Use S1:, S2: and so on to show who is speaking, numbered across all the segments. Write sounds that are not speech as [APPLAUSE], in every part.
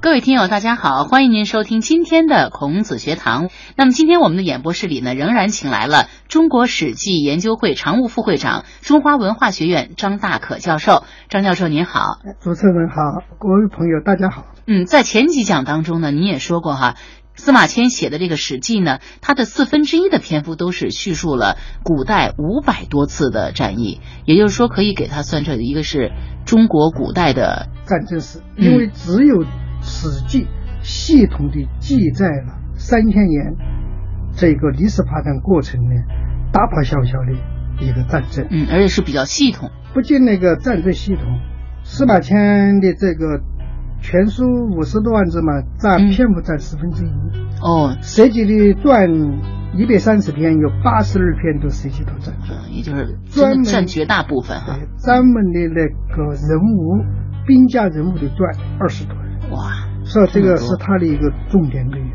S1: 各位听友，大家好，欢迎您收听今天的孔子学堂。那么今天我们的演播室里呢，仍然请来了中国史记研究会常务副会长、中华文化学院张大可教授。张教授您好，
S2: 主持人好，各位朋友大家好。
S1: 嗯，在前几讲当中呢，您也说过哈，司马迁写的这个《史记》呢，它的四分之一的篇幅都是叙述了古代五百多次的战役，也就是说，可以给它算成一个是中国古代的
S2: 战争史，因为只有。《史记》系统地记载了三千年这个历史发展过程呢，大大小小的一个战争，
S1: 嗯，而且是比较系统。
S2: 不仅那个战争系统，司马迁的这个全书五十多万字嘛，占篇幅占十分之一。
S1: 哦，
S2: 涉及的传一百三十篇，有八十二篇都涉及到战争，
S1: 也就是专占绝大部分哈。
S2: 专门的那个人物兵家人物的传二十多。
S1: 哇，
S2: 所以这个是他的一个重点内容。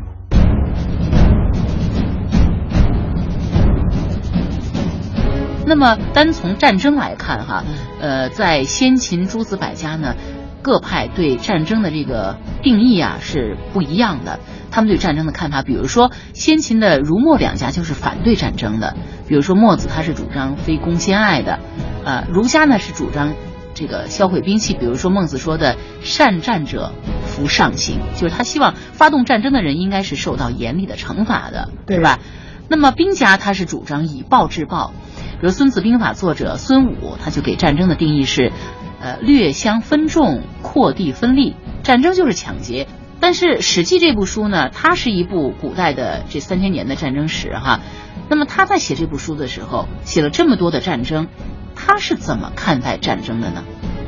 S1: 那么单从战争来看，哈，呃，在先秦诸子百家呢，各派对战争的这个定义啊是不一样的。他们对战争的看法，比如说先秦的儒墨两家就是反对战争的，比如说墨子他是主张非攻先爱的，呃，儒家呢是主张。这个销毁兵器，比如说孟子说的“善战者服上刑”，就是他希望发动战争的人应该是受到严厉的惩罚的，
S2: 对
S1: 吧？那么兵家他是主张以暴制暴，比如《孙子兵法》作者孙武他就给战争的定义是：呃，略相分众，扩地分利，战争就是抢劫。但是《史记》这部书呢，它是一部古代的这三千年的战争史哈。那么他在写这部书的时候，写了这么多的战争。他是怎么看待战争的呢？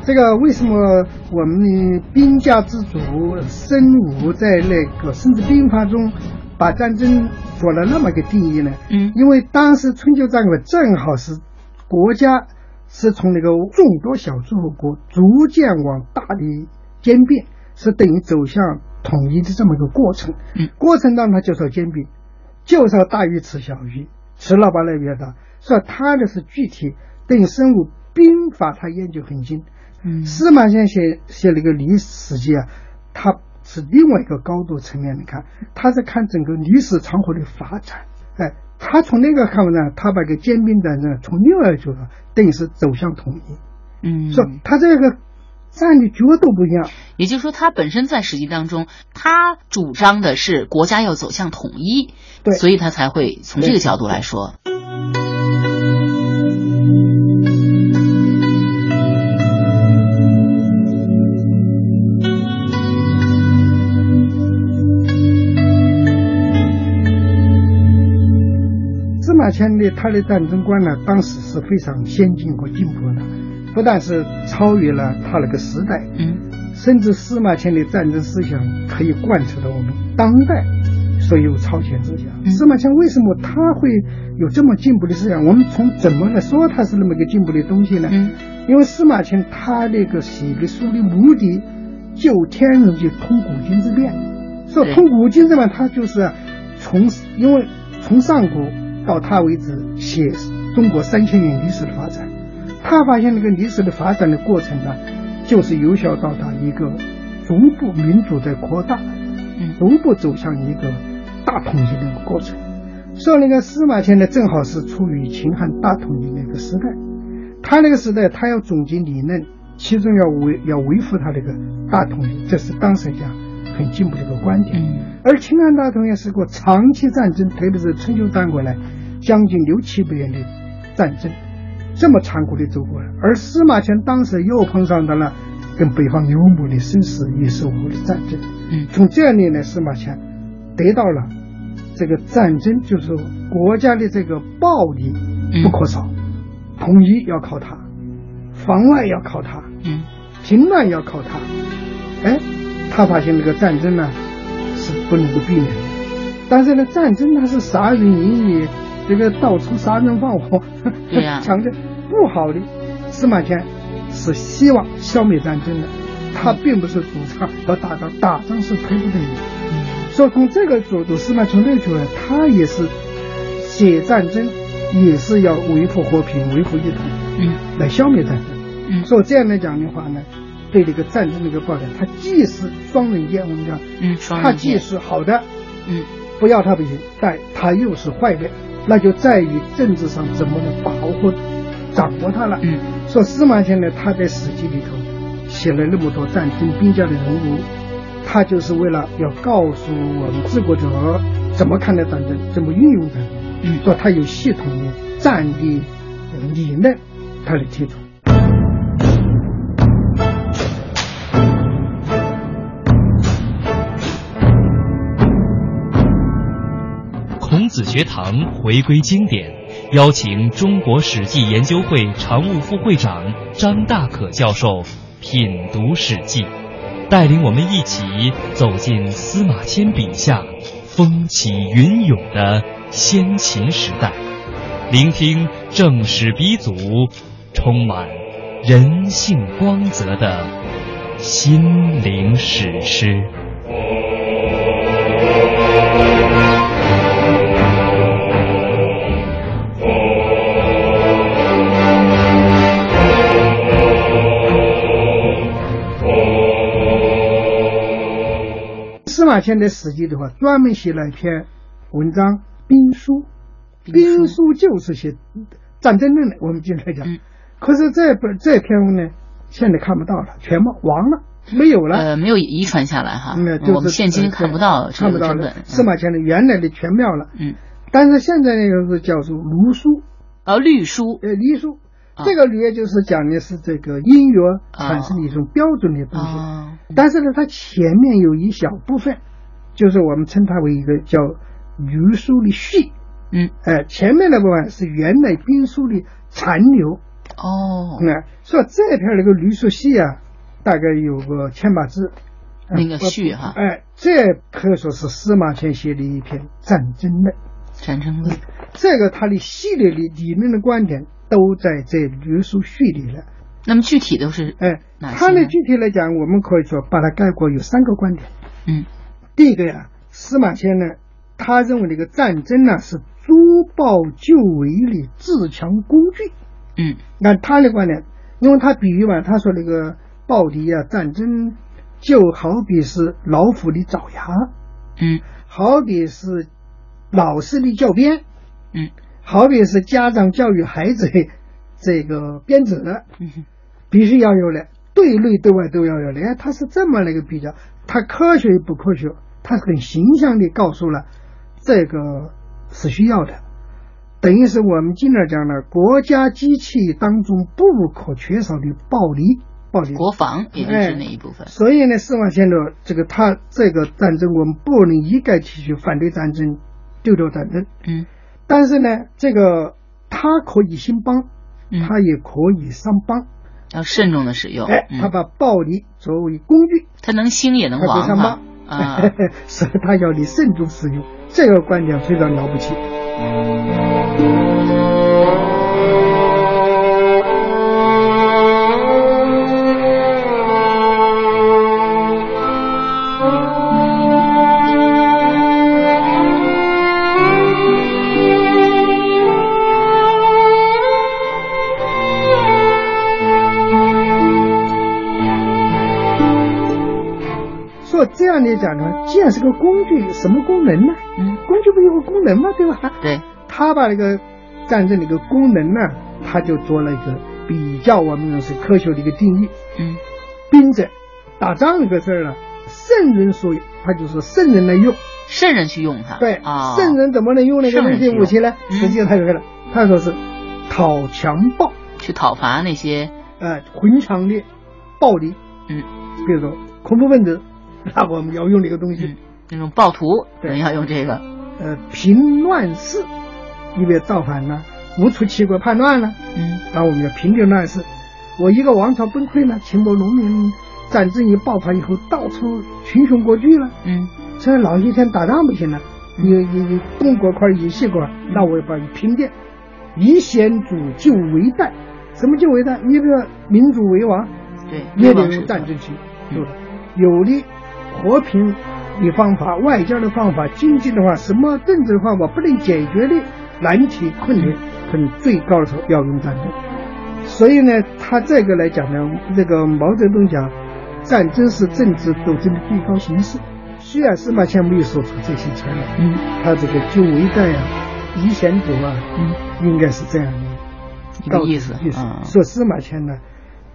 S2: 这个为什么我们的兵家之主孙武在那个《孙子兵法》中把战争做了那么个定义呢？
S1: 嗯，
S2: 因为当时春秋战国正好是国家是从那个众多小诸侯国逐渐往大的兼并，是等于走向统一的这么一个过程。
S1: 嗯，
S2: 过程当中就是要兼并，就是要大鱼吃小鱼，吃了把那边的。所以他的是具体。对生物兵法，他研究很精。
S1: 嗯，
S2: 司马迁写写那个历史记啊，他是另外一个高度层面的看，他在看整个历史长河的发展。哎，他从那个看呢，他把个兼并战争从另外一个角度，等于是走向统一。
S1: 嗯，
S2: 说他这个站的角度不一样。
S1: 也就是说，他本身在史记当中，他主张的是国家要走向统一，
S2: 对，
S1: 所以他才会从这个角度来说。
S2: 迁的他的战争观呢，当时是非常先进和进步的，不但是超越了他那个时代，
S1: 嗯，
S2: 甚至司马迁的战争思想可以贯彻到我们当代所有超前思想。司马迁为什么他会有这么进步的思想？我们从怎么来说他是那么个进步的东西呢？
S1: 嗯，
S2: 因为司马迁他那个写的书的目的，就天人就通古今之变，说通古今之变，他就是从因为从上古。到他为止，写中国三千年历史的发展，他发现那个历史的发展的过程呢，就是由小到大一个逐步民主的扩大，
S1: 嗯，
S2: 逐步走向一个大统一的一个过程。所以那个司马迁呢，正好是处于秦汉大统一那个时代，他那个时代他要总结理论，其中要维要维护他那个大统一，这是当时讲很进步的一个观点。而秦汉大统一是个长期战争，特别是春秋战国呢。将近六七百年的战争，这么残酷的走过来，而司马迁当时又碰上的了跟北方游牧的生死与生活的战争。
S1: 嗯，
S2: 从这里呢，司马迁得到了这个战争，就是国家的这个暴力不可少，统一要靠他，防外要靠他，
S1: 嗯，
S2: 平乱要靠他。哎，他发现这个战争呢是不能够避免的，但是呢，战争它是杀人淫野。这个到处杀人放火，
S1: 对呀，[LAUGHS]
S2: 强调不好的。司马迁是希望消灭战争的，他并不是主张要打仗，打仗是推不动的。所以从这个角度，司马迁那出来，他也是写战争，也是要维护和平、维护一统，
S1: 嗯，
S2: 来消灭战争。
S1: 嗯，
S2: 所以这样来讲的话呢，对这个战争的一个报道，它既是双刃剑，我们讲，
S1: 嗯，双
S2: 它既，是好的，
S1: 嗯
S2: 不要它不行，但它又是坏的，那就在于政治上怎么能把握、掌握它了。
S1: 嗯
S2: 说司马迁呢，他在《史记》里头写了那么多战争兵家的人物，他就是为了要告诉我们治国者怎么看待战争，怎么运用战争。
S1: 嗯
S2: 说他有系统的战略理论，他的提出。
S3: 子学堂回归经典，邀请中国史记研究会常务副会长张大可教授品读《史记》，带领我们一起走进司马迁笔下风起云涌的先秦时代，聆听正史鼻祖充满人性光泽的心灵史诗。
S2: 马迁的《史记》的话，专门写了一篇文章《兵书》，兵书。就是写战争论的。我们经常讲，
S1: 嗯。
S2: 可是这本这篇文呢，现在看不到了，全部亡了，没有了。
S1: 呃，没有遗传下来哈，
S2: 嗯，就是
S1: 我们现今
S2: 呃
S1: 看不到这
S2: 看不到了。司马迁的原来的全妙了，
S1: 嗯，
S2: 但是现在那个是叫做卢书，
S1: 啊，律书，
S2: 呃，隶书。
S1: 啊。
S2: 这个律就是讲的是这个音乐产生的一种标准的东西，
S1: 啊，
S2: 但是呢，它前面有一小部分，就是我们称它为一个叫余书的序，
S1: 嗯，
S2: 哎、前面那部分是原来兵书的残留，
S1: 哦，
S2: 那、说这篇那个吕书序啊，大概有个千把字，呃
S1: 那个序哈。
S2: 哎、这可以说是司马迁写的一篇战争论，
S1: 战争论，
S2: 这个他的系列的理论的观点都在这吕书序里了。
S1: 那么具体都是，
S2: 哎，他呢
S1: 呢
S2: 具体来讲，我们可以说把它概括有三个观点。
S1: 嗯
S2: 第一个呀，司马迁呢，他认为这个战争呢是诛暴救危的自强工具。
S1: 嗯
S2: 按他的观点，因为他比喻嘛，他说那个暴敌啊，战争就好比是老虎的爪牙，
S1: 嗯
S2: 好比是老师的教鞭，
S1: 嗯
S2: 好比是家长教育孩子的 [LAUGHS] 这个鞭子，
S1: 嗯哼。
S2: 必须要有的，对内对外都要有的。哎，他是这么那个比较，他科学与不科学，他很形象地告诉了这个是需要的，等于是我们经常讲的国家机器当中不可缺少的暴力，暴力。
S1: 国防也就是那一部分，
S2: 所以呢，司马迁的这个他这个战争，我们不能一概提出反对战争、丢掉战争，
S1: 嗯
S2: 但是呢，这个他可以兴邦，
S1: 嗯，
S2: 它也可以伤邦。
S1: 要慎重的使用，
S2: 哎，他
S1: 嗯，
S2: 把暴力作为工具，
S1: 他能兴也能
S2: 它
S1: 亡 [LAUGHS]
S2: 所以他要你慎重使用，这个观点非常了不起。讲呢，既然是个工具，什么功能呢？
S1: 嗯，
S2: 工具不有个功能吗？对吧？
S1: 对，
S2: 他把那个战争的一个功能呢，他就做了一个比较，我们说是科学的一个定义。
S1: 嗯
S2: 兵者，打仗这个事儿呢，圣人所有，他就是圣人来用。
S1: 圣人去用它，
S2: 对，
S1: 啊，
S2: 圣人怎么能用那个武器呢？
S1: 嗯
S2: 实际上他有了，他说是讨强暴，
S1: 去讨伐那些，
S2: 呃，混强的暴力，
S1: 嗯
S2: 比如说恐怖分子，那我们要用这个东西。
S1: 嗯，那种暴徒，
S2: 对
S1: 人要用这个，
S2: 呃，平乱世，因为造反了，无出齐国叛乱了，
S1: 嗯
S2: 那我们要平定乱世。我一个王朝崩溃了，秦国农民战争一爆发以后，到处群雄割据了，
S1: 嗯
S2: 这老一天打仗不行了，你你你东国块以西国，那我要把你平定，以先主就为代。什么就为代？你比如民主为王，
S1: 对，
S2: 也得
S1: 流亡是
S2: 用战争去
S1: 嗯
S2: 做的。有的和平的方法、外交的方法、经济的话，什么政治的方法不能解决的难题困难，可能最高的时候要用战争。所以呢，他这个来讲呢，这个毛泽东讲，战争是政治斗争的最高形式。虽然司马迁没有说出这些词来，
S1: 嗯，
S2: 他这个就围代啊、遗贤夺啊，
S1: 嗯，
S2: 应该是这样的
S1: 一个意思
S2: 意思
S1: 啊。
S2: 说司马迁呢，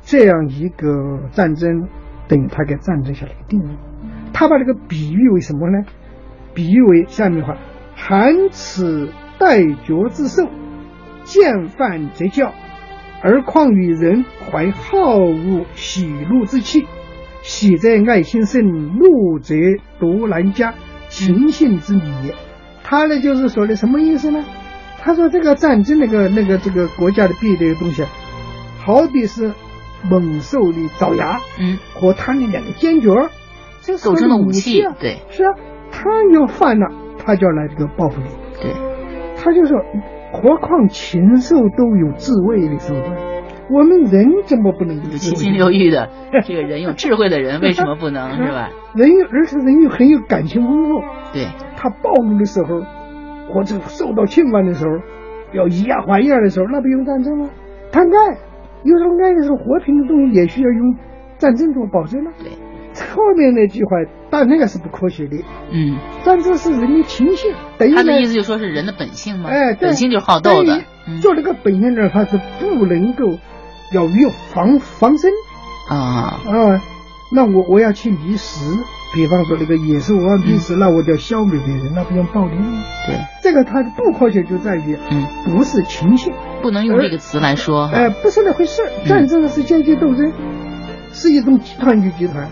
S2: 这样一个战争，等于他给战争下了一个定义。他把这个比喻为什么呢？比喻为下面的话：寒此待决之兽，见犯则叫，而况于人怀好恶喜怒之气，喜则爱心生，怒则夺难加，情性之理也。他呢就是说的什么意思呢？他说这个战争那个那个这个国家的必备的东西，好比是猛兽的爪牙，
S1: 嗯，
S2: 和它的两个尖角儿，这是
S1: 斗争的
S2: 武
S1: 武器
S2: 啊，
S1: 对
S2: 是啊，他要犯了，他就要来这个报复你。
S1: 对，
S2: 他就说，何况禽兽都有自卫的手段，我们人怎么不能有
S1: 有
S2: 自卫？
S1: 七情六欲的 [LAUGHS] 这个人有智慧的人为什么不能是吧？[LAUGHS]
S2: 人有，而且人又很有感情丰富，
S1: 对，
S2: 他暴怒的时候，或者受到侵犯的时候，要以牙还牙的时候，那不用战争吗？他爱，有时候爱的时候，和平的东西也需要用战争做保证呢。
S1: 对，
S2: 后面那句话，但那个是不科学的。
S1: 嗯，
S2: 战争是人的情性，等于呢
S1: 他的意思就说是人的本性嘛，
S2: 哎，
S1: 本性就是好斗的。
S2: 做这个本性呢，他是不能够要有防防身。
S1: 啊，
S2: 啊。那我我要去觅食，比方说那个野兽我要觅食，那我就要消灭别人，那不用暴力吗？
S1: 对，
S2: 这个它的不科学就在于，
S1: 嗯，
S2: 不是情性，
S1: 不能用这个词来说。哈，
S2: 哎、不是那回事儿。战争是阶级斗争，是一种集团与集团，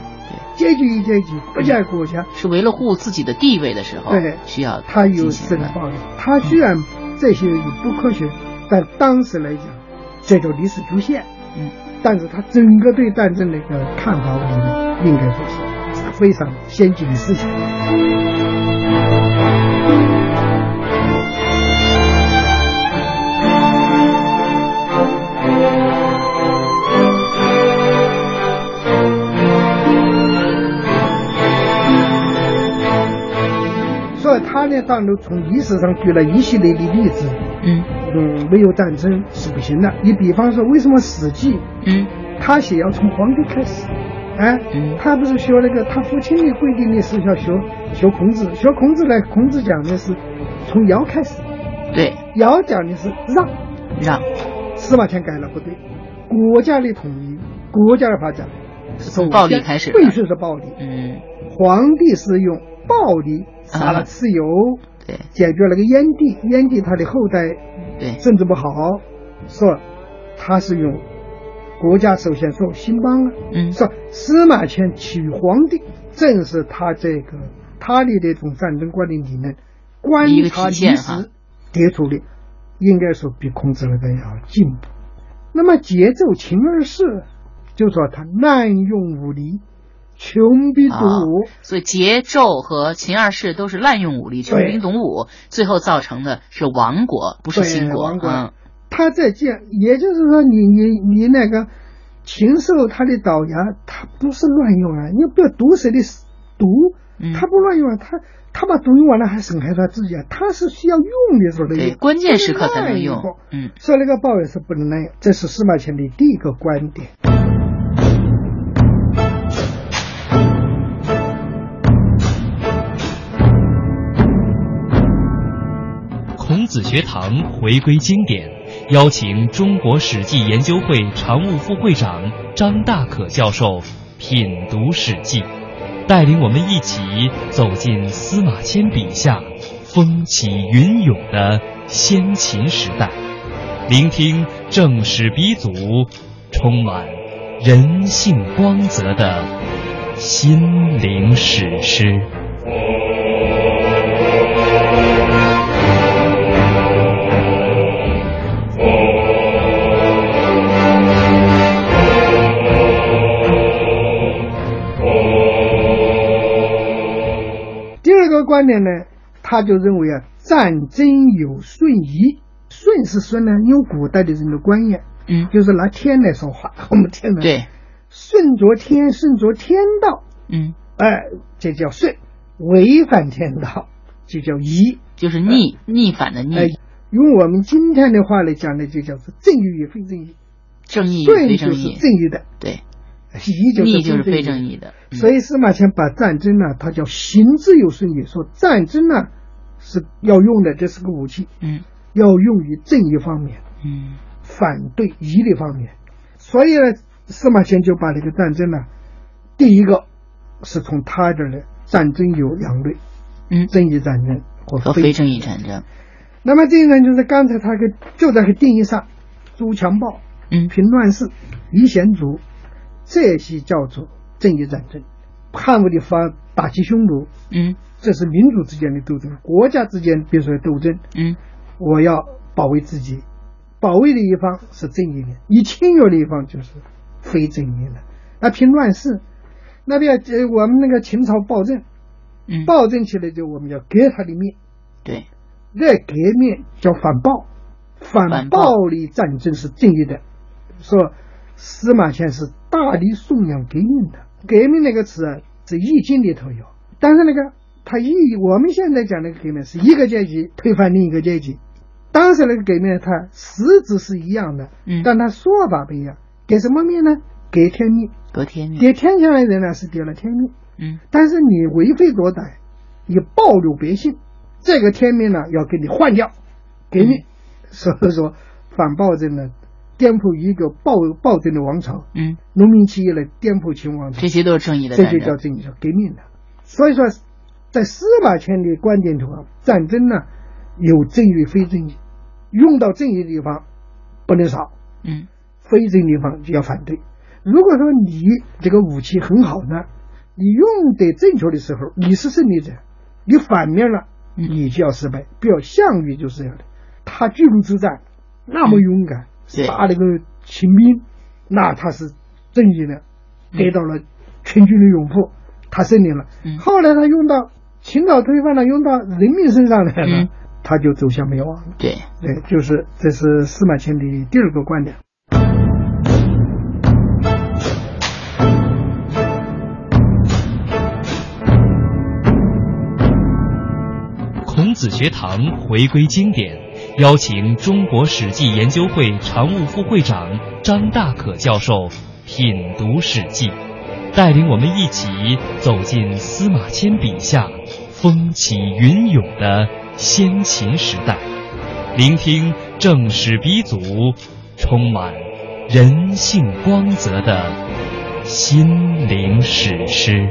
S2: 阶级与阶级，国家与国家，
S1: 是为了护自己的地位的时候，
S2: 对
S1: 需要
S2: 他有这个暴力。他虽然这些也不科学，但当时来讲，这种历史局限。
S1: 嗯，
S2: 但是他整个对战争的一个看法，我觉得应该说是非常先进的思想。所以他呢，当然从历史上举了一系列的例子，
S1: 嗯。
S2: 嗯，没有战争是不行的。你比方说，为什么《史记》
S1: 嗯。
S2: 他写要从皇帝开始？哎，
S1: 嗯。
S2: 他不是学那个他父亲的规定的是要学学孔子，学孔子呢，孔子讲的是从尧开始，
S1: 对，
S2: 尧讲的是让，
S1: 让。
S2: 司马迁改了不对，国家的统一，国家的发展
S1: 是从暴力开始的。
S2: 必须是暴力。
S1: 嗯。
S2: 皇帝是用暴力杀了蚩尤，
S1: 对。
S2: 解决了个燕帝，燕帝他的后代
S1: 对。
S2: 政治不好，说他是用国家首先说兴邦啊，
S1: 嗯。
S2: 说司马迁娶皇帝，正是他这个他的这种战争观的理论，观察历史得出的，应该说比孔子那个要进步。那么节奏秦二世就说他滥用武力，穷兵黩武。
S1: 所以桀纣和秦二世都是滥用武力、穷兵黩武，最后造成的是亡国，不是
S2: 对
S1: 兴国。
S2: 亡国
S1: 嗯，
S2: 他在建，也就是说你，你你那个禽兽，他的爪牙，他不是乱用啊！你不要毒蛇的毒，他不乱用啊，他。他把毒用完了还损害他自己啊，他是需要用的时候的
S1: 对，
S2: 用，
S1: 关键时刻才能
S2: 不
S1: 用。嗯
S2: 所以那个抱怨是不能滥用，这是司马迁的第一个观点。
S3: 子学堂回归经典，邀请中国史记研究会常务副会长张大可教授品读《史记》，带领我们一起走进司马迁笔下风起云涌的先秦时代，聆听正史鼻祖充满人性光泽的心灵史诗。
S2: 观点呢，他就认为啊，战争有顺移，顺是顺呢，用古代的人的观念，
S1: 嗯，
S2: 就是拿天来说话，我们天呢，，
S1: 对，
S2: 顺着天，顺着天道，
S1: 嗯，
S2: 哎，这叫顺；违反天道，就叫移。
S1: 就是逆逆反的
S2: 哎
S1: 逆，，
S2: 用我们今天的话来讲呢，就叫做正义与非正义。
S1: 正义与
S2: 顺就是
S1: 非正义。
S2: 正义的，
S1: 对，
S2: 义就是
S1: 义就是
S2: 非
S1: 非正义的，嗯。
S2: 所以司马迁把战争呢，他叫行之有顺义，说战争呢是要用的，这是个武器，
S1: 嗯。
S2: 要用于正义方面，
S1: 嗯。
S2: 反对义的方面。所以呢，司马迁就把这个战争呢，第一个是从他这儿呢，战争有两类，
S1: 嗯，
S2: 正义战争和
S1: 和非正义战争，
S2: 那么这个呢，就是刚才他给就在个定义上，诛强暴、
S1: 嗯。
S2: 平乱世、夷贤族，这些叫做正义战争。汉武帝发打击匈奴，
S1: 嗯
S2: 这是民族之间的斗争，国家之间比如说斗争，
S1: 嗯
S2: 我要保卫自己，保卫的一方是正义的，你侵略的一方就是非正义的。那凭乱世，那边呃我们那个秦朝暴政，
S1: 嗯，
S2: 暴政起来就我们要革他的命，
S1: 对，
S2: 那革命叫反暴，反
S1: 暴
S2: 力战争是正义的。说司马迁是大力颂扬革命的，革命那个词啊，是《易经》里头有，但是那个他易我们现在讲那个革命是一个阶级推翻另一个阶级，当时那个革命它实质是一样的，
S1: 嗯。
S2: 但它说法不一样。革什么命呢？革天命，
S1: 隔天命，
S2: 革天下的人呢是革了天命。
S1: 嗯。
S2: 但是你为非作歹，你暴露百姓，这个天命呢要给你换掉，革命。所以说反暴政呢，颠覆一个暴暴政的王朝，
S1: 嗯，
S2: 农民起义来颠覆秦王朝
S1: 这，些都是正义的
S2: 这就叫正义，叫革命的。所以说，在司马迁的观点中啊，战争呢有正义非正义，用到正义的地方不能少，
S1: 嗯
S2: 非正义地方就要反对。如果说你这个武器很好呢，你用得正确的时候，你是胜利者；你反面了，
S1: 嗯
S2: 你就要失败。比如项羽就是这样的，他巨鹿之战那么勇敢，
S1: 对
S2: 杀那个秦兵，那他是正义的，
S1: 嗯
S2: 得到了全军的拥护，他胜利了。
S1: 嗯
S2: 后来他用到秦朝推翻了，用到人民身上来了，
S1: 嗯
S2: 他就走向灭亡了。
S1: 对，
S2: 对，就是这是司马迁的第二个观点。
S3: 孔子学堂回归经典，邀请中国史记研究会常务副会长张大可教授品读《史记》，带领我们一起走进司马迁笔下风起云涌的先秦时代，聆听正史鼻祖充满人性光泽的心灵史诗。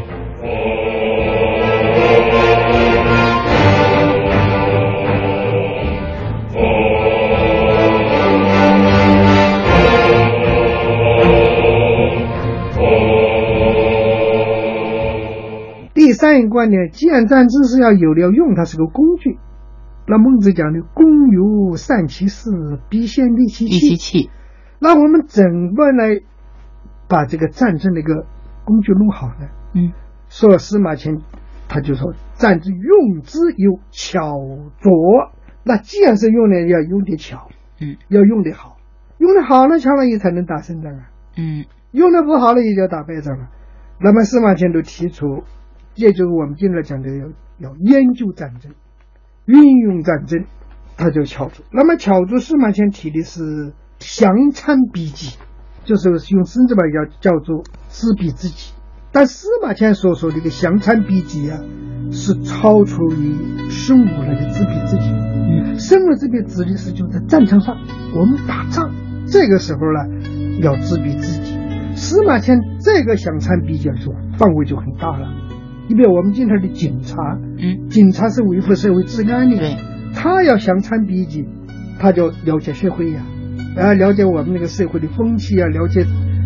S2: 第三一个观点，既然战争是要有的要用，它是个工具。那孟子讲的“工由善其事，必先利其
S1: 利其
S2: 器
S1: 器，”。
S2: 那我们怎么来把这个战争的一个工具弄好呢？
S1: 嗯
S2: 说司马迁他就说，战争用之有巧拙。那既然是用的，要用的巧，
S1: 嗯
S2: 要用的好，用的好了，巧了也才能打胜仗啊。
S1: 嗯
S2: 用的不好了，也就打败仗了。那么司马迁都提出，也就是我们今天讲的要要研究战争、运用战争，它叫巧拙。那么巧拙，司马迁提的是降参笔记，就是用孙子版叫叫做知彼知己。但司马迁所说的这个详参笔记啊，是超出于生物那个知彼知己。
S1: 嗯
S2: 生物这边指的是就在战场上，我们打仗这个时候呢，要知彼知己。司马迁这个详参笔记说范围就很大了。你比如我们今天的警察，
S1: 嗯，
S2: 警察是维护社会治安的，
S1: 对，
S2: 他要想参笔记，他就了解社会呀、啊，了解我们那个社会的风气啊，了解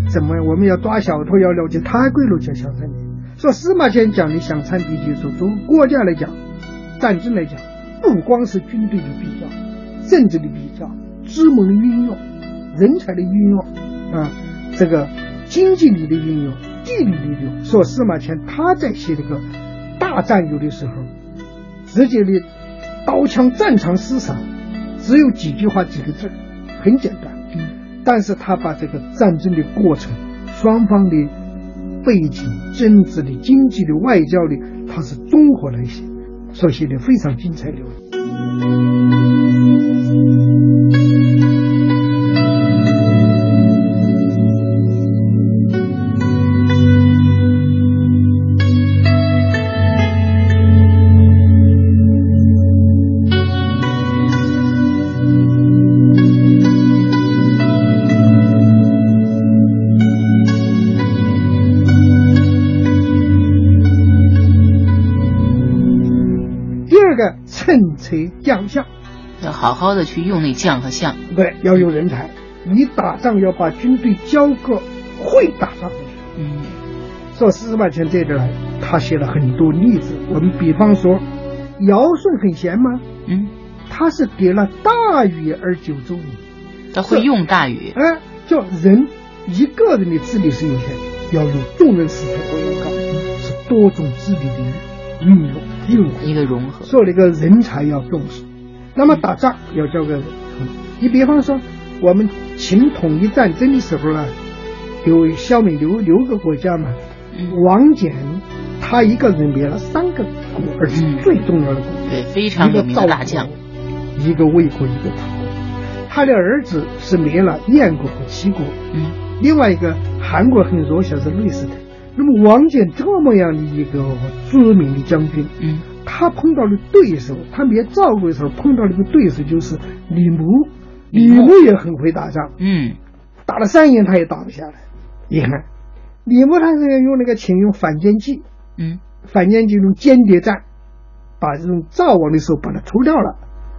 S2: 怎么我们要抓小偷，要了解他规律叫详参笔记。说司马迁讲的想参笔记，说从国家来讲，战争来讲，不光是军队的比较，政治的比较，资本的运用，人才的运用啊，这个经济力的运用，地理的运用。说司马迁他在写这个大战游的时候，直接的刀枪战场厮杀，只有几句话几个字，很简单。
S1: 嗯
S2: 但是他把这个战争的过程、双方的背景、政治的、经济的、外交的，他是综合来写，所以写的非常精彩流利。趁车将相，
S1: 要好好的去用那将和相。
S2: 对，要用人才。你打仗要把军队交个会打仗的人。
S1: 嗯，
S2: 说司马迁这点来，他写了很多例子。我们比方说，尧舜很贤吗？
S1: 嗯，
S2: 他是给了大禹而九州矣。
S1: 他会用大禹。
S2: 哎，叫人一个人的智力是有限的，要用众人使才为高，是多种智力的运用应用
S1: 一个融合。
S2: 做了一个人才要重视，那么打仗要交给人。你比方说，我们秦统一战争的时候呢，有消灭六六个国家嘛，王翦他一个人灭了三个国，而且最重要的国，
S1: 对，非常有名的大将，
S2: 一个魏国，一个楚国。他的儿子是灭了燕国和齐国，
S1: 嗯，
S2: 另外一个韩国很弱小是瑞士的。那么王翦这么样的一个著名的将军，
S1: 嗯，
S2: 他碰到的对手，他灭赵国的时候碰到的一个对手就是李牧，李牧也很会打仗，
S1: 嗯，
S2: 打了三年他也打不下来。你看，李牧他是用那个请用反间计，
S1: 嗯，
S2: 反间计用间谍战，把这种赵王的时候把他除掉了，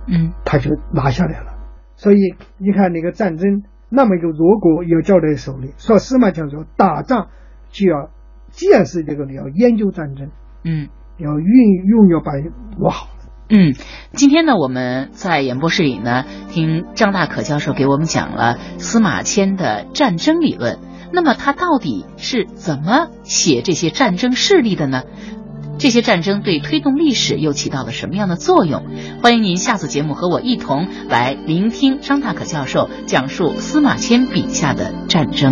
S1: 嗯，
S2: 他就拿下来了。所以你看那个战争，那么一个弱国要交在手里。说司马迁说，打仗就要见识这个，你要研究战争，
S1: 嗯，
S2: 要运用要把握好。
S1: 嗯，今天呢，我们在演播室里呢，听张大可教授给我们讲了司马迁的战争理论。那么他到底是怎么写这些战争事例的呢？这些战争对推动历史又起到了什么样的作用？欢迎您下次节目和我一同来聆听张大可教授讲述司马迁笔下的战争。